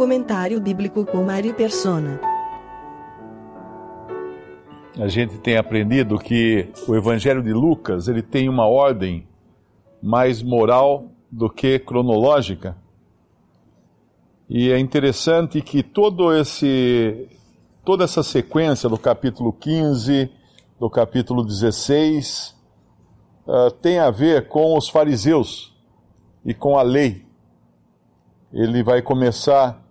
Comentário bíblico com Mário Persona. A gente tem aprendido que o Evangelho de Lucas ele tem uma ordem mais moral do que cronológica. E é interessante que todo esse, toda essa sequência do capítulo 15, do capítulo 16, uh, tem a ver com os fariseus e com a lei. Ele vai começar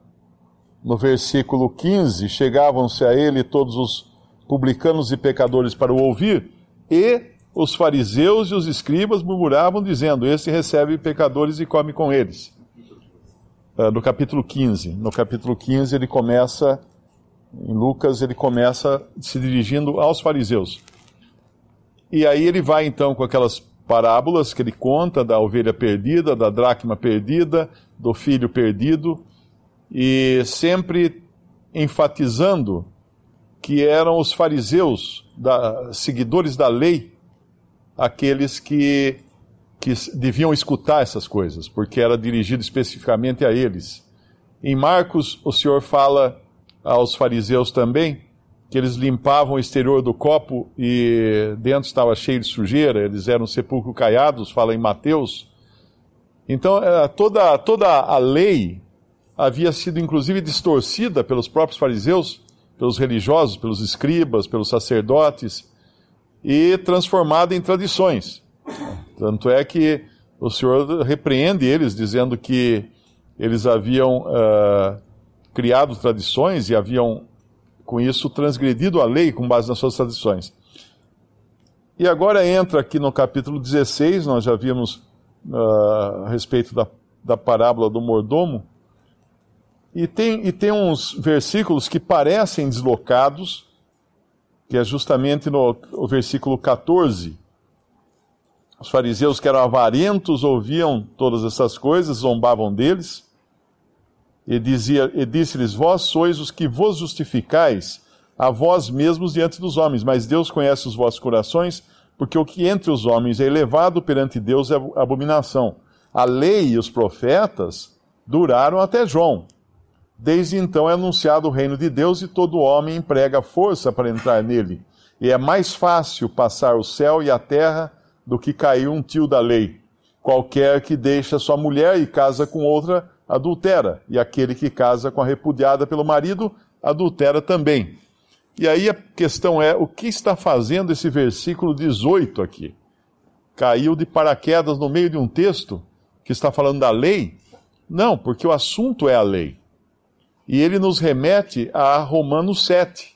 no versículo 15: Chegavam-se a ele todos os publicanos e pecadores para o ouvir, e os fariseus e os escribas murmuravam, dizendo: Esse recebe pecadores e come com eles. Uh, no capítulo 15. No capítulo 15, ele começa, em Lucas, ele começa se dirigindo aos fariseus. E aí ele vai então com aquelas parábolas que ele conta da ovelha perdida, da dracma perdida, do filho perdido, e sempre enfatizando que eram os fariseus, da, seguidores da lei, aqueles que, que deviam escutar essas coisas, porque era dirigido especificamente a eles. Em Marcos, o Senhor fala aos fariseus também que eles limpavam o exterior do copo e dentro estava cheio de sujeira, eles eram sepulcro caiados, fala em Mateus. Então, eh, toda, toda a lei havia sido inclusive distorcida pelos próprios fariseus, pelos religiosos, pelos escribas, pelos sacerdotes, e transformada em tradições. Tanto é que o Senhor repreende eles, dizendo que eles haviam uh, criado tradições e haviam, com isso, transgredido a lei com base nas suas tradições. E agora entra aqui no capítulo 16, nós já vimos uh, a respeito da, da parábola do mordomo, e tem, e tem uns versículos que parecem deslocados, que é justamente no, versículo 14. Os fariseus que eram avarentos ouviam todas essas coisas, zombavam deles, e, dizia, e disse-lhes: Vós sois os que vos justificais a vós mesmos diante dos homens, mas Deus conhece os vossos corações, porque o que entre os homens é elevado perante Deus é abominação. A lei e os profetas duraram até João. Desde então é anunciado o reino de Deus e todo homem emprega força para entrar nele. E é mais fácil passar o céu e a terra do que cair um tio da lei. Qualquer que deixa sua mulher e casa com outra, adultera, e aquele que casa com a repudiada pelo marido, adultera também. E aí a questão é: o que está fazendo esse versículo 18 aqui? Caiu de paraquedas no meio de um texto que está falando da lei? Não, porque o assunto é a lei. E ele nos remete a Romanos 7,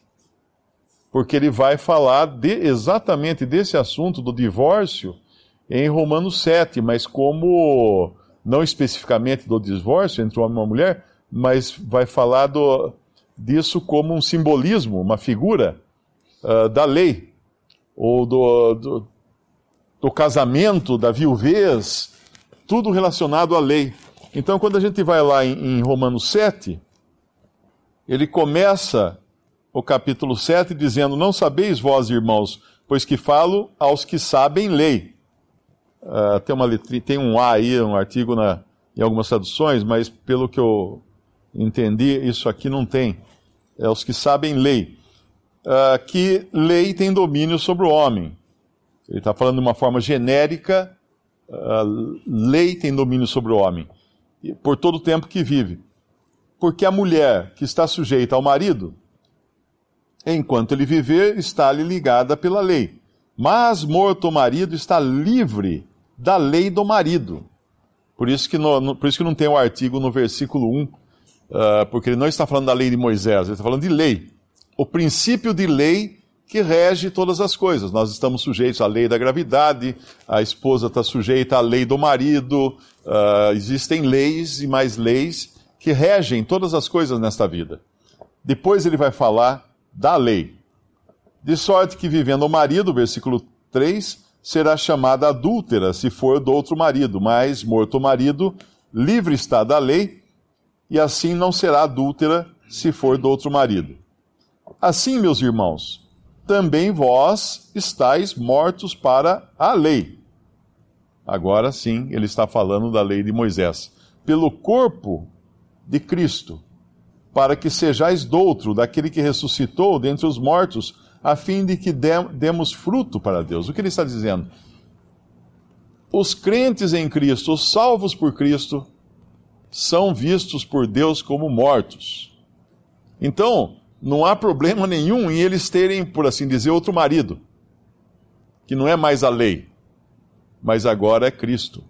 porque ele vai falar de, exatamente desse assunto do divórcio em Romanos 7, mas como, não especificamente do divórcio entre um homem e uma mulher, mas vai falar do, disso como um simbolismo, uma figura uh, da lei, ou do, do, do casamento, da viuvez, tudo relacionado à lei. Então, quando a gente vai lá em, em Romanos 7, ele começa o capítulo 7 dizendo: Não sabeis vós, irmãos, pois que falo aos que sabem lei. Uh, tem, uma tem um A aí, um artigo na, em algumas traduções, mas pelo que eu entendi, isso aqui não tem. É os que sabem lei. Uh, que lei tem domínio sobre o homem. Ele está falando de uma forma genérica, uh, lei tem domínio sobre o homem, por todo o tempo que vive porque a mulher que está sujeita ao marido, enquanto ele viver, está-lhe ligada pela lei. Mas morto o marido está livre da lei do marido. Por isso que, no, por isso que não tem o artigo no versículo 1, uh, ah, porque ele não está falando da lei de Moisés, ele está falando de lei. O princípio de lei que rege todas as coisas. Nós estamos sujeitos à lei da gravidade, a esposa está sujeita à lei do marido, uh, existem leis e mais leis que regem todas as coisas nesta vida. Depois ele vai falar da lei. De sorte que vivendo o marido, versículo 3, será chamada adúltera se for do outro marido, mas morto o marido, livre está da lei, e assim não será adúltera se for do outro marido. Assim, meus irmãos, também vós estáis mortos para a lei. Agora sim, ele está falando da lei de Moisés. Pelo corpo de Cristo, para que sejais doutro daquele que ressuscitou dentre os mortos, a fim de que demos fruto para Deus. O que ele está dizendo? Os crentes em Cristo, os salvos por Cristo, são vistos por Deus como mortos. Então, não há problema nenhum em eles terem, por assim dizer, outro marido, que não é mais a lei, mas agora é Cristo.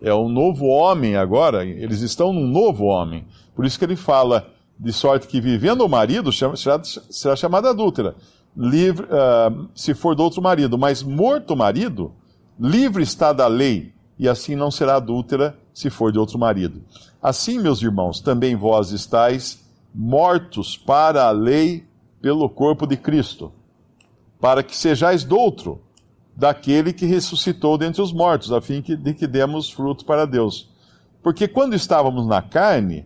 É um novo homem agora, eles estão num novo homem. Por isso que ele fala de sorte que vivendo o marido será, será chamada adúltera, livre, uh, se for do outro marido, mas morto o marido, livre está da lei, e assim não será adúltera se for de outro marido. Assim, meus irmãos, também vós estáis mortos para a lei pelo corpo de Cristo, para que sejais doutro daquele que ressuscitou dentre os mortos, a fim de que demos fruto para Deus. Porque quando estávamos na carne,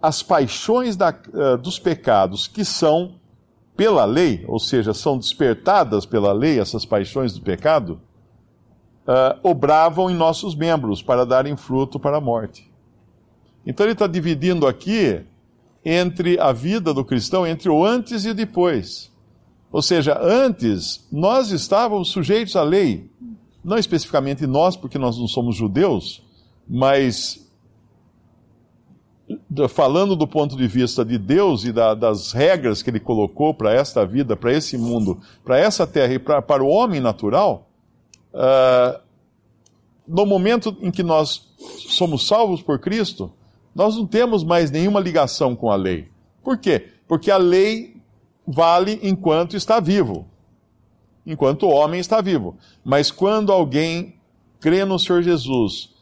as paixões da, uh, dos pecados que são pela lei, ou seja, são despertadas pela lei, essas paixões do pecado, uh, obravam em nossos membros para darem fruto para a morte. Então ele está dividindo aqui entre a vida do cristão, entre o antes e o depois. Ou seja, antes nós estávamos sujeitos à lei, não especificamente nós, porque nós não somos judeus, mas falando do ponto de vista de Deus e da, das regras que Ele colocou para esta vida, para esse mundo, para essa terra e pra, para o homem natural, uh, no momento em que nós somos salvos por Cristo, nós não temos mais nenhuma ligação com a lei. Por quê? Porque a lei vale enquanto está vivo, enquanto o homem está vivo. Mas quando alguém crê no Senhor Jesus,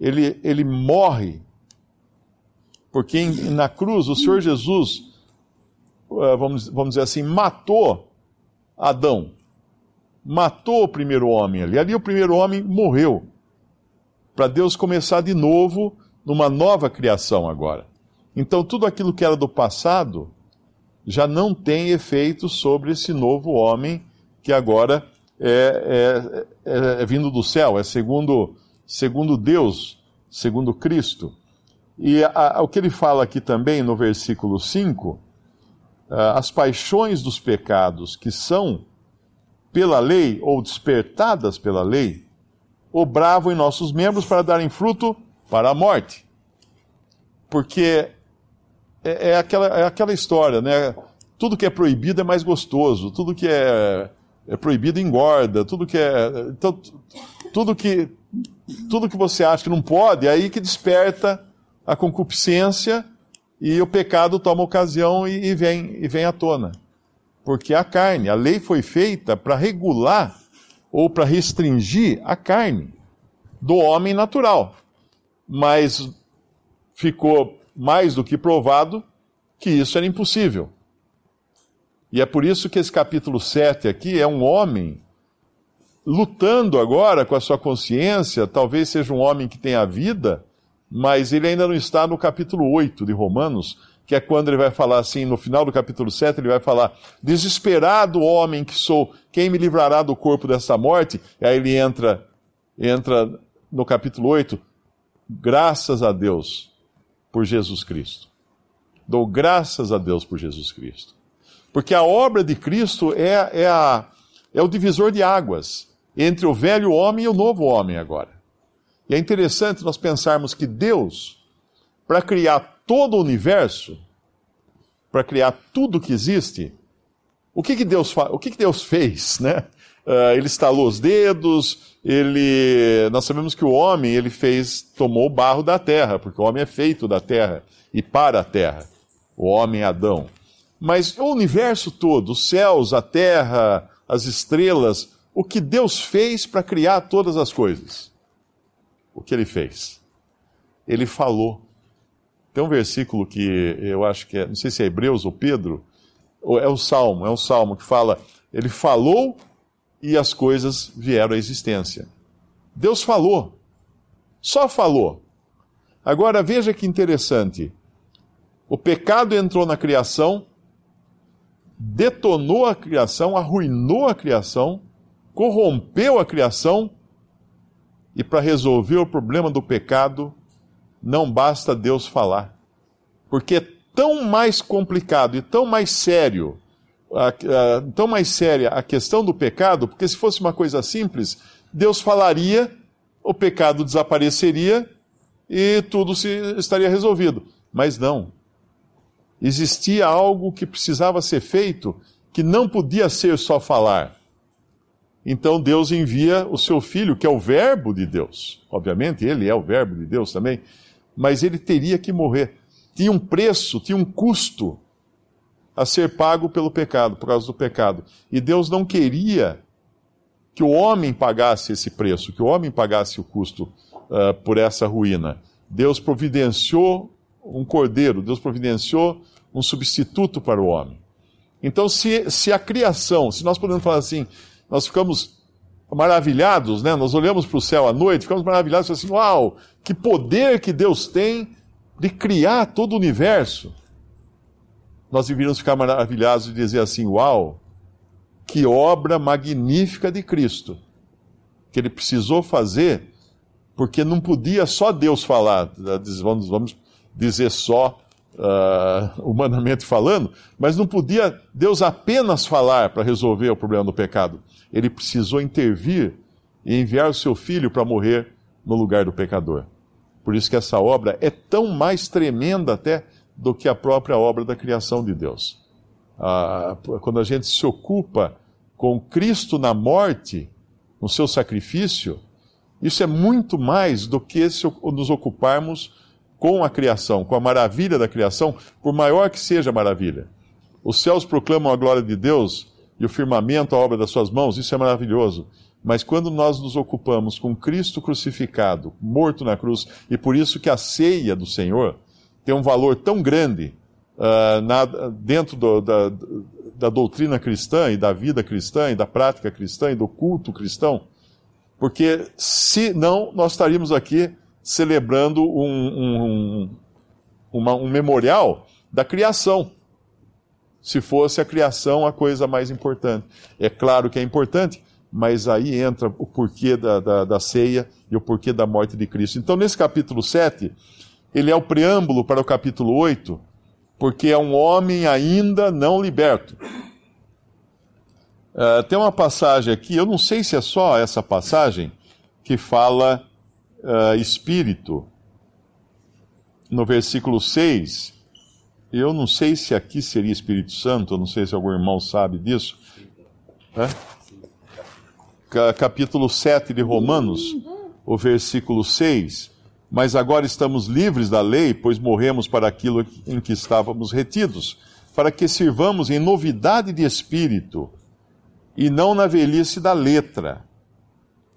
ele, ele morre porque na cruz o Senhor Jesus, uh, vamos, vamos dizer assim, matou Adão. Matou o primeiro homem ali. Ali o primeiro homem morreu. Para Deus começar de novo numa nova criação agora. Então tudo aquilo que era do passado já não tem efeito sobre esse novo homem que agora é, é, é, é vindo do céu, é segundo, segundo Deus, segundo Cristo. E a, a, o que ele fala aqui também no versículo 5, as paixões dos pecados que são pela lei ou despertadas pela lei, obravam em nossos membros para darem fruto para a morte. Porque é, é, aquela, é aquela história, né? Tudo que é proibido é mais gostoso, tudo que é, é proibido engorda, tudo que é. Então, tudo que, tudo que você acha que não pode, é aí que desperta a concupiscência e o pecado toma ocasião e, e, vem, e vem à tona. Porque a carne, a lei foi feita para regular ou para restringir a carne do homem natural. Mas ficou mais do que provado que isso era impossível. E é por isso que esse capítulo 7 aqui é um homem lutando agora com a sua consciência, talvez seja um homem que tenha vida, mas ele ainda não está no capítulo 8 de Romanos, que é quando ele vai falar assim, no final do capítulo 7, ele vai falar: Desesperado homem que sou, quem me livrará do corpo dessa morte? E aí ele entra, entra no capítulo 8, graças a Deus por Jesus Cristo. Dou graças a Deus por Jesus Cristo. Porque a obra de Cristo é, é, a, é o divisor de águas entre o velho homem e o novo homem agora. E é interessante nós pensarmos que Deus, para criar todo o universo, para criar tudo que existe, o que, que, Deus, o que, que Deus fez? Né? Uh, ele estalou os dedos, ele, nós sabemos que o homem ele fez, tomou o barro da terra, porque o homem é feito da terra e para a terra, o homem Adão. Mas o universo todo, os céus, a terra, as estrelas, o que Deus fez para criar todas as coisas. O que ele fez? Ele falou. Tem um versículo que eu acho que é, não sei se é Hebreus ou Pedro, é o Salmo, é um Salmo que fala, ele falou e as coisas vieram à existência. Deus falou. Só falou. Agora veja que interessante. O pecado entrou na criação, detonou a criação, arruinou a criação, corrompeu a criação, e para resolver o problema do pecado, não basta Deus falar. Porque é tão mais complicado e tão mais sério, a, a, tão mais séria a questão do pecado, porque se fosse uma coisa simples, Deus falaria, o pecado desapareceria e tudo se, estaria resolvido. Mas não. Existia algo que precisava ser feito que não podia ser só falar. Então Deus envia o seu filho, que é o Verbo de Deus. Obviamente, ele é o Verbo de Deus também, mas ele teria que morrer. Tinha um preço, tinha um custo a ser pago pelo pecado, por causa do pecado. E Deus não queria que o homem pagasse esse preço, que o homem pagasse o custo uh, por essa ruína. Deus providenciou um cordeiro, Deus providenciou um substituto para o homem. Então, se, se a criação, se nós podemos falar assim, nós ficamos maravilhados, né? Nós olhamos para o céu à noite, ficamos maravilhados, assim, uau, que poder que Deus tem de criar todo o universo. Nós deveríamos ficar maravilhados e dizer assim, uau, que obra magnífica de Cristo, que ele precisou fazer, porque não podia só Deus falar, vamos, vamos dizer só uh, humanamente falando, mas não podia Deus apenas falar para resolver o problema do pecado. Ele precisou intervir e enviar o seu filho para morrer no lugar do pecador. Por isso que essa obra é tão mais tremenda até do que a própria obra da criação de Deus. Ah, quando a gente se ocupa com Cristo na morte, no seu sacrifício, isso é muito mais do que se nos ocuparmos com a criação, com a maravilha da criação, por maior que seja a maravilha. Os céus proclamam a glória de Deus e o firmamento a obra das suas mãos, isso é maravilhoso. Mas quando nós nos ocupamos com Cristo crucificado, morto na cruz, e por isso que a ceia do Senhor tem um valor tão grande uh, na, dentro do, da, da doutrina cristã e da vida cristã e da prática cristã e do culto cristão, porque se não, nós estaríamos aqui celebrando um, um, uma, um memorial da criação. Se fosse a criação a coisa mais importante. É claro que é importante, mas aí entra o porquê da, da, da, ceia e o porquê da morte de Cristo. Então, nesse capítulo 7, ele é o preâmbulo para o capítulo 8, porque é um homem ainda não liberto. Uh, tem uma passagem aqui, eu não sei se é só essa passagem, que fala uh, espírito, no versículo 6, eu não sei se aqui seria Espírito Santo, eu não sei se algum irmão sabe disso. Capítulo 7 de Romanos, o versículo 6. Mas agora estamos livres da lei, pois morremos para aquilo em que estávamos retidos, para que sirvamos em novidade de espírito e não na velhice da letra.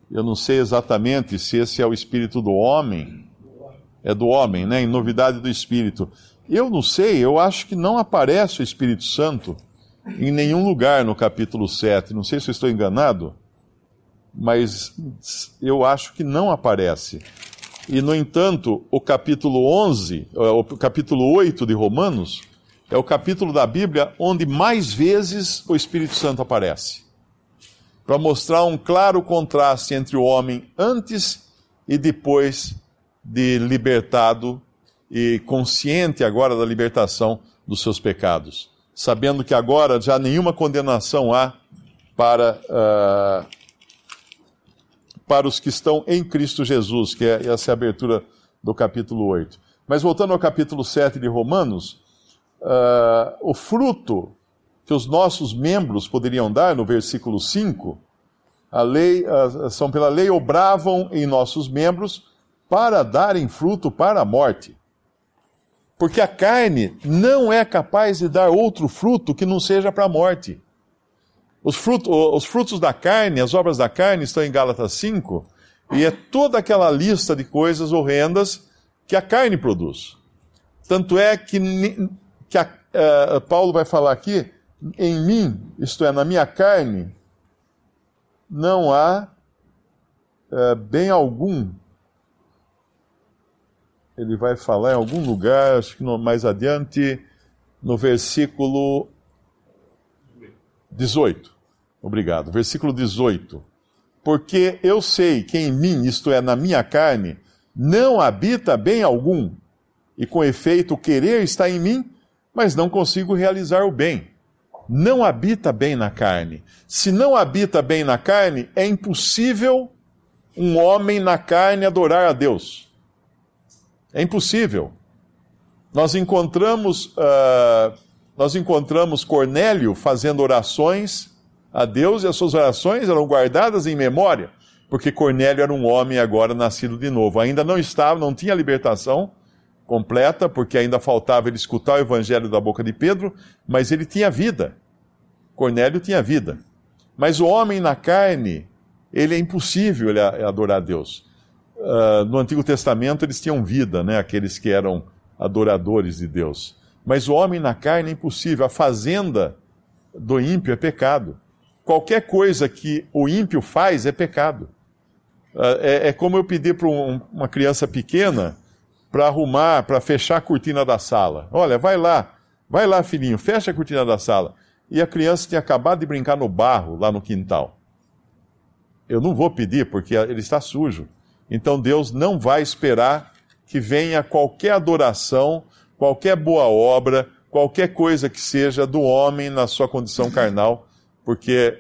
Eu não sei exatamente se esse é o espírito do homem. É do homem, né? Em novidade do espírito. Eu não sei, eu acho que não aparece o Espírito Santo em nenhum lugar no capítulo 7. Não sei se eu estou enganado, mas eu acho que não aparece. E, no entanto, o capítulo 11, é, o capítulo 8 de Romanos, é o capítulo da Bíblia onde mais vezes o Espírito Santo aparece para mostrar um claro contraste entre o homem antes e depois de libertado e consciente agora da libertação dos seus pecados, sabendo que agora já nenhuma condenação há para, uh, para os que estão em Cristo Jesus, que é essa é a abertura do capítulo 8. Mas voltando ao capítulo 7 de Romanos, uh, o fruto que os nossos membros poderiam dar, no versículo 5, a lei, são pela lei obravam em nossos membros para darem fruto para a morte. Porque a carne não é capaz de dar outro fruto que não seja para a morte. Os, fruto, os frutos da carne, as obras da carne, estão em Gálatas 5, e é toda aquela lista de coisas horrendas que a carne produz. Tanto é que, que a, uh, Paulo vai falar aqui, em mim, isto é, na minha carne, não há uh, bem algum. Ele vai falar em algum lugar, acho que no, mais adiante, no versículo 18. Obrigado. Versículo 18. Porque eu sei que em mim, isto é, na minha carne, não habita bem algum, e com efeito o querer está em mim, mas não consigo realizar o bem. Não habita bem na carne. Se não habita bem na carne, é impossível um homem na carne adorar a Deus. É impossível. Nós encontramos, uh, nós encontramos Cornélio fazendo orações a Deus e as suas orações eram guardadas em memória, porque Cornélio era um homem agora nascido de novo. Ainda não estava, não tinha libertação completa, porque ainda faltava ele escutar o evangelho da boca de Pedro, mas ele tinha vida. Cornélio tinha vida. Mas o homem na carne, ele é impossível ele adorar a Deus. Uh, no Antigo Testamento eles tinham vida, né? aqueles que eram adoradores de Deus. Mas o homem na carne é impossível. A fazenda do ímpio é pecado qualquer coisa que o ímpio faz é pecado. Ah, é, é como eu pedir para um, uma criança pequena para arrumar, para fechar a cortina da sala. Olha, vai lá, vai lá, filhinho, fecha a cortina da sala. E a criança tinha acabado de brincar no barro lá no quintal. Eu não vou pedir porque ele está sujo. Então Deus não vai esperar que venha qualquer adoração, qualquer boa obra, qualquer coisa que seja do homem na sua condição carnal porque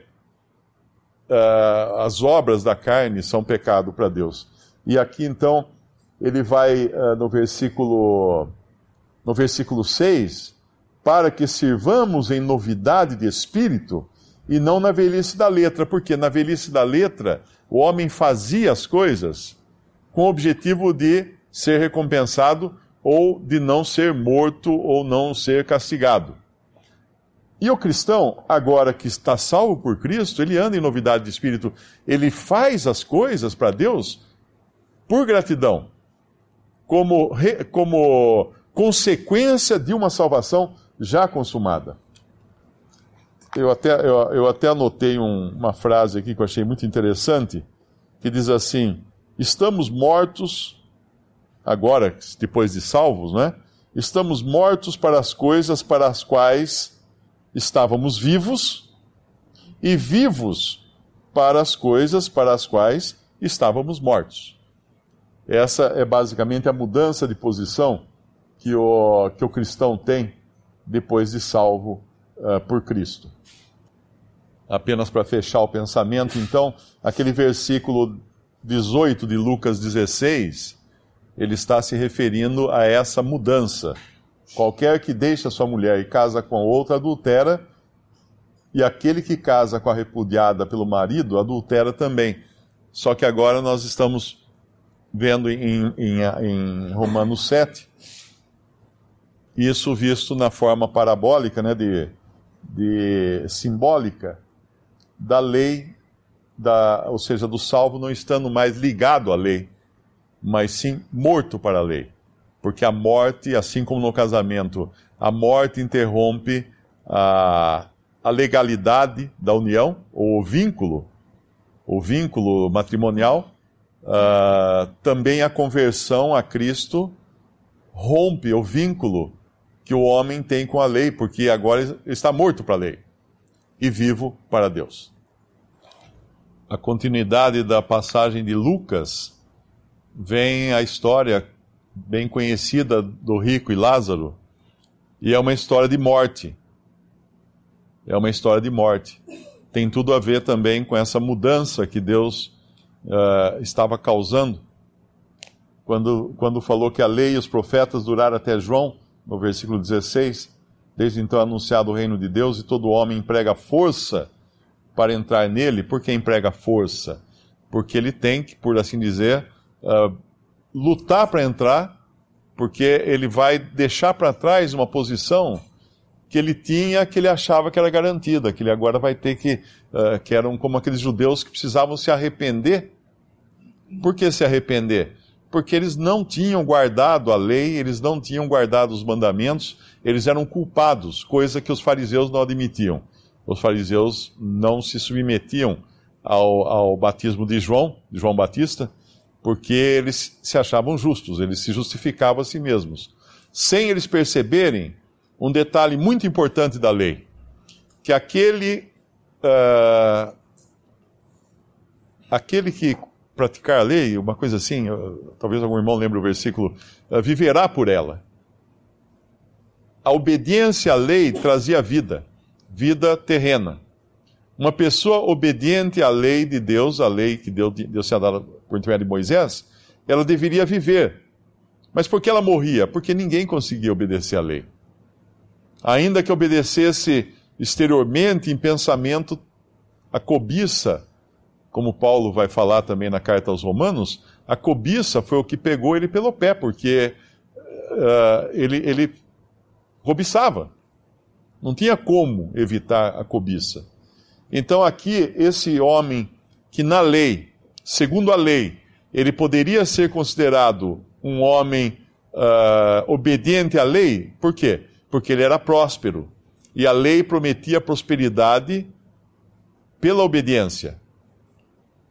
uh, as obras da carne são pecado para Deus. E aqui então ele vai uh, no versículo no versículo 6, para que sirvamos em novidade de espírito e não na velhice da letra, porque na velhice da letra o homem fazia as coisas com o objetivo de ser recompensado ou de não ser morto ou não ser castigado. E o cristão, agora que está salvo por Cristo, ele anda em novidade de espírito, ele faz as coisas para Deus por gratidão, como, como consequência de uma salvação já consumada. Eu até, eu, eu até anotei um, uma frase aqui que eu achei muito interessante, que diz assim: Estamos mortos, agora, depois de salvos, né? Estamos mortos para as coisas para as quais estávamos vivos e vivos para as coisas para as quais estávamos mortos. Essa é basicamente a mudança de posição que o, que o cristão tem depois de salvo uh, por Cristo. Apenas para fechar o pensamento, então, aquele versículo 18 de Lucas 16, ele está se referindo a essa mudança Qualquer que deixa sua mulher e casa com outra adultera, e aquele que casa com a repudiada pelo marido adultera também. Só que agora nós estamos vendo em, em, em Romanos 7, isso visto na forma parabólica, né, de, de simbólica, da lei, da, ou seja, do salvo não estando mais ligado à lei, mas sim morto para a lei. Porque a morte, assim como no casamento, a morte interrompe a, a legalidade da união, ou o vínculo, o vínculo matrimonial, uh, também a conversão a Cristo rompe o vínculo que o homem tem com a lei, porque agora está morto para a lei e vivo para Deus. A continuidade da passagem de Lucas vem a história bem conhecida do rico e Lázaro, e é uma história de morte. É uma história de morte. Tem tudo a ver também com essa mudança que Deus uh, estava causando. Quando, quando falou que a lei e os profetas duraram até João, no versículo 16, desde então anunciado o reino de Deus e todo homem emprega força para entrar nele. Por que emprega força? Porque ele tem que, por assim dizer, uh, lutar para entrar, porque ele vai deixar para trás uma posição que ele tinha, que ele achava que era garantida, que ele agora vai ter que, uh, que eram como aqueles judeus que precisavam se arrepender. Por que se arrepender? Porque eles não tinham guardado a lei, eles não tinham guardado os mandamentos, eles eram culpados, coisa que os fariseus não admitiam. Os fariseus não se submetiam ao, ao batismo de João, de João Batista, porque eles se achavam justos, eles se justificavam a si mesmos. Sem eles perceberem um detalhe muito importante da lei, que aquele, uh, aquele que praticar a lei, uma coisa assim, uh, talvez algum irmão lembre o versículo, uh, viverá por ela. A obediência à lei trazia vida, vida terrena. Uma pessoa obediente à lei de Deus, a lei que Deus, Deus tinha dado por intermédio de Moisés, ela deveria viver. Mas por que ela morria? Porque ninguém conseguia obedecer à lei. Ainda que obedecesse exteriormente, em pensamento, a cobiça, como Paulo vai falar também na carta aos Romanos, a cobiça foi o que pegou ele pelo pé, porque uh, ele, ele cobiçava. Não tinha como evitar a cobiça. Então, aqui, esse homem que na lei, segundo a lei, ele poderia ser considerado um homem uh, obediente à lei, por quê? Porque ele era próspero. E a lei prometia prosperidade pela obediência.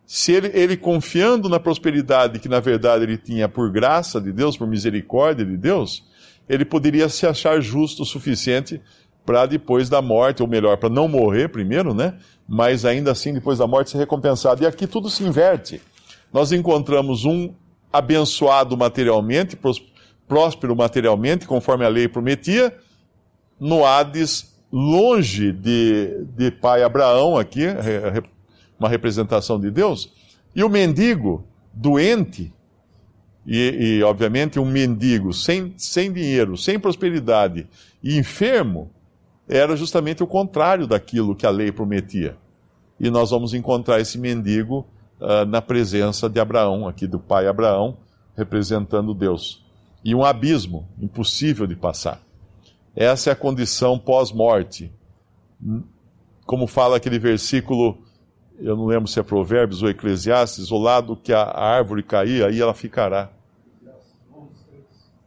Se ele, ele confiando na prosperidade que na verdade ele tinha por graça de Deus, por misericórdia de Deus, ele poderia se achar justo o suficiente para depois da morte, ou melhor, para não morrer primeiro, né? Mas ainda assim, depois da morte, ser recompensado. E aqui tudo se inverte. Nós encontramos um abençoado materialmente, próspero materialmente, conforme a lei prometia, no Hades, longe de, de pai Abraão, aqui, uma representação de Deus, e o mendigo, doente, e, e, obviamente um mendigo sem, sem dinheiro, sem prosperidade e enfermo, era justamente o contrário daquilo que a lei prometia. E nós vamos encontrar esse mendigo uh, na presença de Abraão, aqui do pai Abraão, representando Deus. E um abismo impossível de passar. Essa é a condição pós-morte. Como fala aquele versículo, eu não lembro se é Provérbios ou Eclesiastes, o lado que a árvore cair, aí ela ficará.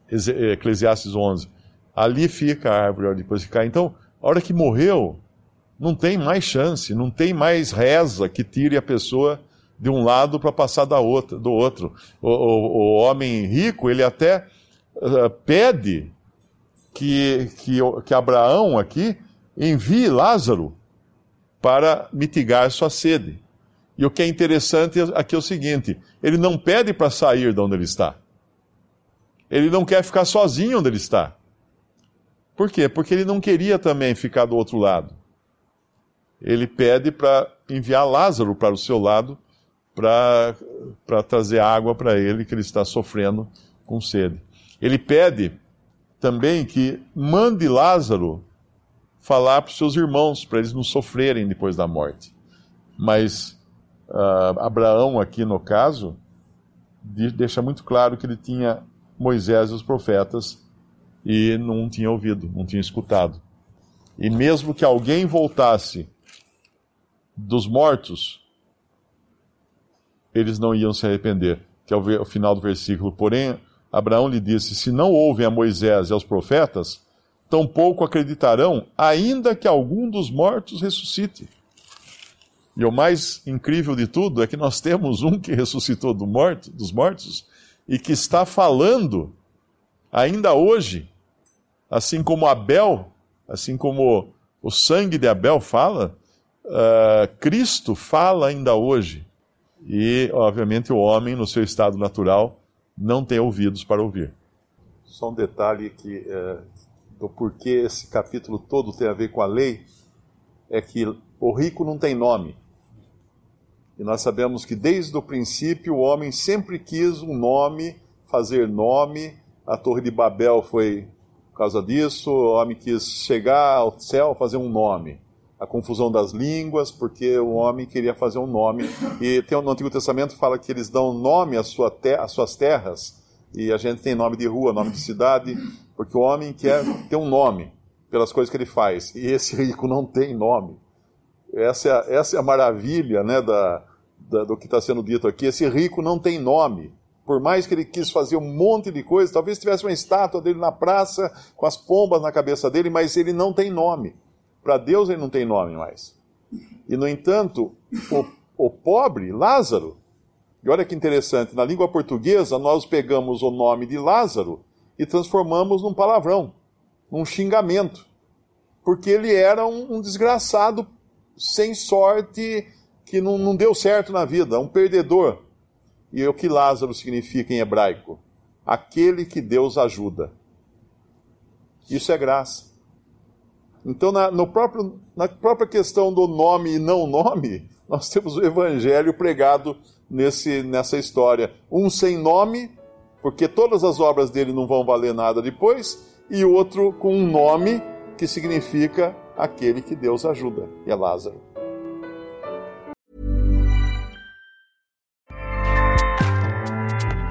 Eclesiastes 11. Ali fica a árvore depois de cair. Então, a hora que morreu, não tem mais chance, não tem mais reza que tire a pessoa de um lado para passar da outra, do outro. O, o, o homem rico, ele até uh, pede que, que, que Abraão aqui envie Lázaro para mitigar sua sede. E o que é interessante aqui é o seguinte: ele não pede para sair de onde ele está. Ele não quer ficar sozinho onde ele está. Por quê? Porque ele não queria também ficar do outro lado. Ele pede para enviar Lázaro para o seu lado para trazer água para ele, que ele está sofrendo com sede. Ele pede também que mande Lázaro falar para os seus irmãos, para eles não sofrerem depois da morte. Mas uh, Abraão, aqui no caso, deixa muito claro que ele tinha Moisés e os profetas e não tinha ouvido, não tinha escutado. E mesmo que alguém voltasse dos mortos, eles não iam se arrepender. Que é o final do versículo. Porém, Abraão lhe disse: Se não ouvem a Moisés e aos profetas, tampouco acreditarão, ainda que algum dos mortos ressuscite. E o mais incrível de tudo é que nós temos um que ressuscitou do morto, dos mortos e que está falando ainda hoje assim como Abel, assim como o sangue de Abel fala, uh, Cristo fala ainda hoje. E, obviamente, o homem, no seu estado natural, não tem ouvidos para ouvir. Só um detalhe que, uh, do porquê esse capítulo todo tem a ver com a lei, é que o rico não tem nome. E nós sabemos que desde o princípio o homem sempre quis um nome, fazer nome. A Torre de Babel foi causa disso, o homem quis chegar ao céu, fazer um nome. A confusão das línguas, porque o homem queria fazer um nome. E tem, no Antigo Testamento fala que eles dão nome às, sua às suas terras E a gente tem nome de rua, nome de cidade, porque o homem quer ter um nome pelas coisas que ele faz. E esse rico não tem nome. Essa é a, essa é a maravilha né, da, da, do que está sendo dito aqui. Esse rico não tem nome. Por mais que ele quis fazer um monte de coisas, talvez tivesse uma estátua dele na praça com as pombas na cabeça dele, mas ele não tem nome. Para Deus ele não tem nome mais. E no entanto, o, o pobre, Lázaro, e olha que interessante, na língua portuguesa nós pegamos o nome de Lázaro e transformamos num palavrão, num xingamento. Porque ele era um, um desgraçado sem sorte, que não, não deu certo na vida, um perdedor. E o que Lázaro significa em hebraico? Aquele que Deus ajuda. Isso é graça. Então, na, no próprio, na própria questão do nome e não nome, nós temos o evangelho pregado nesse, nessa história. Um sem nome, porque todas as obras dele não vão valer nada depois, e outro com um nome que significa aquele que Deus ajuda, e é Lázaro.